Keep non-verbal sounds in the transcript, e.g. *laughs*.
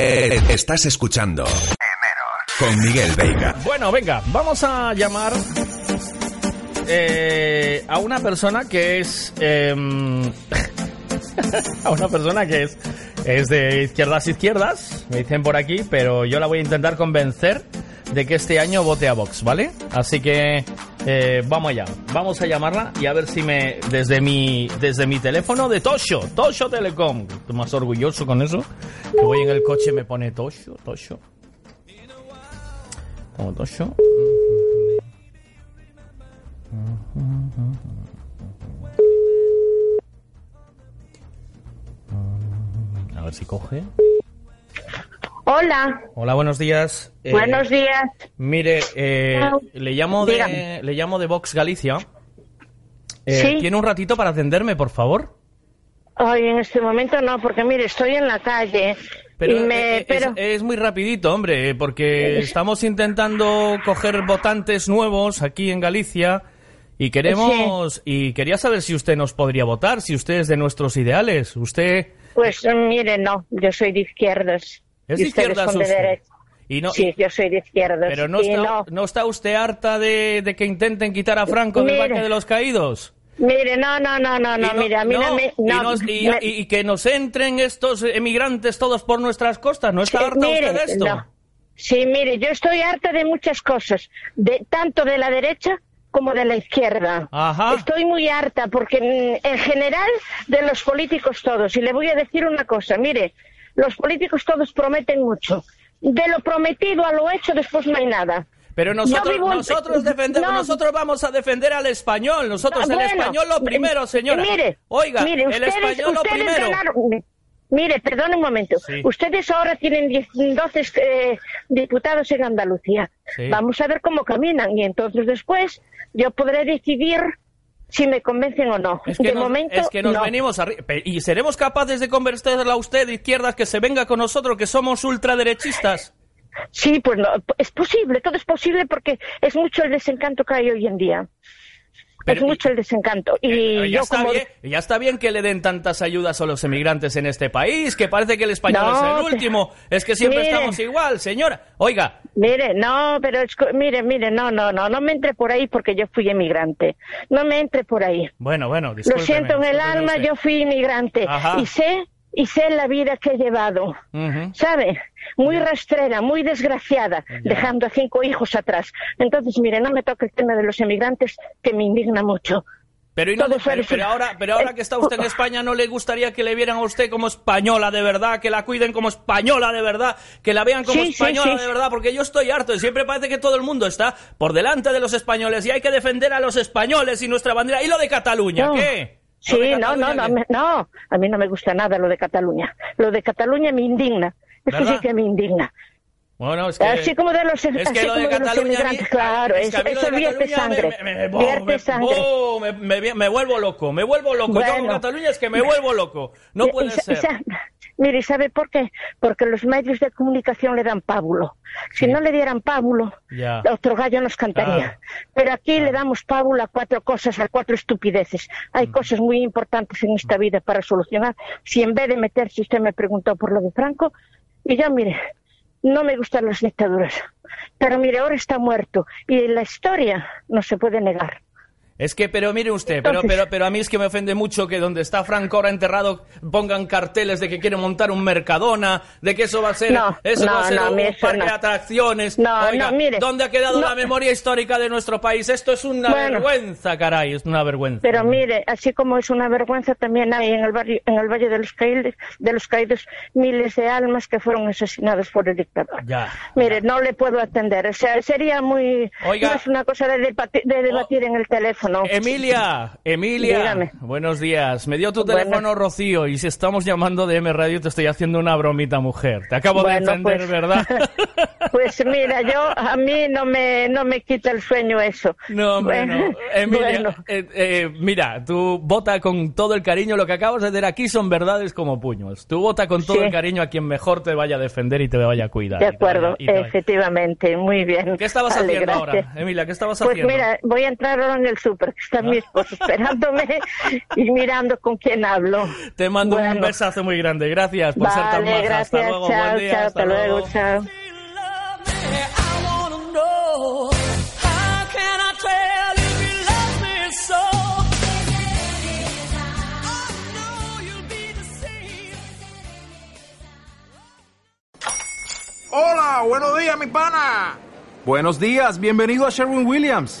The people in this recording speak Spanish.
Eh, estás escuchando con Miguel Veiga. Bueno, venga, vamos a llamar eh, a una persona que es. em, *laughs* a una persona que es, es de izquierdas izquierdas, me dicen por aquí, pero yo la voy a intentar convencer de que este año vote a Vox, ¿vale? Así que eh, vamos allá, vamos a llamarla y a ver si me desde mi desde mi teléfono de Tosho, Tosho Telecom, estoy más orgulloso con eso, que voy en el coche me pone Tosho, Tosho. Como Tosho. A ver si coge. Hola, Hola, buenos días. Eh, buenos días. Mire, eh, le llamo de Dígame. le llamo de Vox Galicia. Eh, Sí. ¿Tiene un ratito para atenderme, por favor? Hoy en este momento no, porque mire, estoy en la calle. Pero, me, eh, pero es, es muy rapidito, hombre, porque estamos intentando coger votantes nuevos aquí en Galicia y queremos y quería saber si usted nos podría votar, si usted es de nuestros ideales. Usted pues mire, no, yo soy de izquierdas. Es de de usted. derecha. Y no, sí, yo soy de izquierdas. pero no y está, no. no está usted harta de, de que intenten quitar a Franco del. Valle de los Caídos. Mire, no, no, no, no, no, Y mire, a mí no, me... y, y- y- que nos entren estos emigrantes todos por nuestras costas. ¿No está Sí, harta mire, usted de esto? no. Sí, mire, yo estoy harta de muchas cosas, de tanto de la derecha como de la izquierda. Ajá. Estoy muy harta porque mm, en general de los políticos todos. Y le voy a decir una cosa, mire, los políticos todos prometen mucho. De lo prometido a lo hecho después no hay nada. Pero nosotros, vivo nosotros defendemos, no. nosotros vamos a defender al español. Nosotros Ah, el bueno, español lo primero, señora. Mire, Oiga, mire, el ustedes, español lo primero. ganaron- Mire, perdón un momento. Sí. Ustedes ahora tienen 10 12 eh, diputados en Andalucía. Sí. Vamos a ver cómo caminan y entonces después yo podré decidir si me convencen o no. Es que, de nos, momento, es que nos no. venimos arriba. Y seremos capaces de convencerla a usted de izquierdas que se venga con nosotros, que somos ultraderechistas. Sí, pues no, es posible, todo es posible porque es mucho el desencanto que hay hoy en día. Pero- es mucho el desencanto. Y Eh, ya, yo está como... bien, ya está bien que le den tantas ayudas a los emigrantes en este país, que parece que el español No, es el último. Es que siempre Mire. estamos igual, señora. Oiga, Mire, no, pero es mire, mire, no, no, no, no me entre por ahí porque yo fui emigrante. No me entre por ahí. bueno, bueno, Lo siento en el alma, usted. yo fui inmigrante Ajá. y sé y sé la vida que he llevado. ¿Sabe? Muy rastrera, muy desgraciada, dejando a cinco hijos atrás. Entonces, mire, no me toque el tema de los emigrantes, que me indigna mucho. Pero, y no- pero, pero ahora, pero ahora que está usted en España, ¿no le gustaría que le vieran a usted como española de verdad, que la cuiden como española de verdad, que la vean como Sí, sí, española sí. de verdad? Porque yo estoy harto y siempre parece que todo el mundo está por delante de los españoles y hay que defender a los españoles y nuestra bandera. ¿Y lo de Cataluña? No. ¿Qué? ¿Lo Sí, no, no, no, me- no, a mí no me gusta nada lo de Cataluña. Lo de Cataluña me indigna. Eso ¿Verdad? sí que me indigna. Bueno, es que... Así como de los, es así que lo de como de los Cataluña... mí- claro, es que eso, vierte sangre, me- me- me- vierte me- sangre. oh, me- vuelvo loco, me vuelvo loco. Yo con Bueno. Cataluña es que me vuelvo loco. No Y- puede y ser. y mire, ¿y ¿sabe por qué? Porque los medios de comunicación le dan pábulo. Si no le dieran pábulo, Ya. otro gallo nos cantaría. Ah. Pero aquí le damos pábulo a cuatro cosas, a cuatro estupideces. Hay Mm. cosas muy importantes en esta vida para solucionar. Si en vez de meterse, usted me preguntó por lo de Franco, y yo, mire, no me gustan las dictaduras. Pero mire, ahora está muerto. Y la historia no se puede negar. Es que, pero mire usted, pero, pero, pero a mí es que me ofende mucho que donde está Franco ahora enterrado pongan carteles de que quieren montar un Mercadona, de que eso va a ser, No, eso no, va a ser no, un parque no. de atracciones. No, Oiga, no, mire, ¿dónde ha quedado la memoria histórica de nuestro país? Esto es una Bueno. vergüenza, caray, es una vergüenza. Pero mire, así como es una vergüenza, también hay en el, barrio, en el Valle de los, Caídos, de los Caídos miles de almas que fueron asesinadas por el dictador. Ya. Mire, no le puedo atender. O sea, sería muy... Oiga. no es una cosa de debatir en el teléfono. Teléfono. Emilia, Emilia. Dígame. Buenos días. Me dio tu Bueno. teléfono Rocío y si estamos llamando de M Radio te estoy haciendo una bromita, mujer. Te acabo de Bueno, defender, pues- ¿verdad? *laughs* Pues mira, yo a mí no me no me quita el sueño eso. No, hombre, no. Bueno, Emilia, bueno. eh, eh, mira, tú vota con todo el cariño. Lo que acabas de decir aquí son verdades como puños. Tú vota con todo Sí. el cariño a quien mejor te vaya a defender y te vaya a cuidar. De y te vaya- acuerdo, y te vaya- efectivamente, muy bien. ¿Qué estabas Vale, haciendo gracias. ahora? Emilia, ¿qué estabas Pues haciendo? mira, voy a entrar ahora en el súper, que está mi esposo esperándome y mirando con quién hablo. Te mando un Bueno. besazo muy grande. Gracias por ser tan Vale, maja. gracias, hasta luego, chao, buen día. chao, hasta luego, chao. Hola, buenos días, mi pana. Buenos días, bienvenido a Sherwin Williams.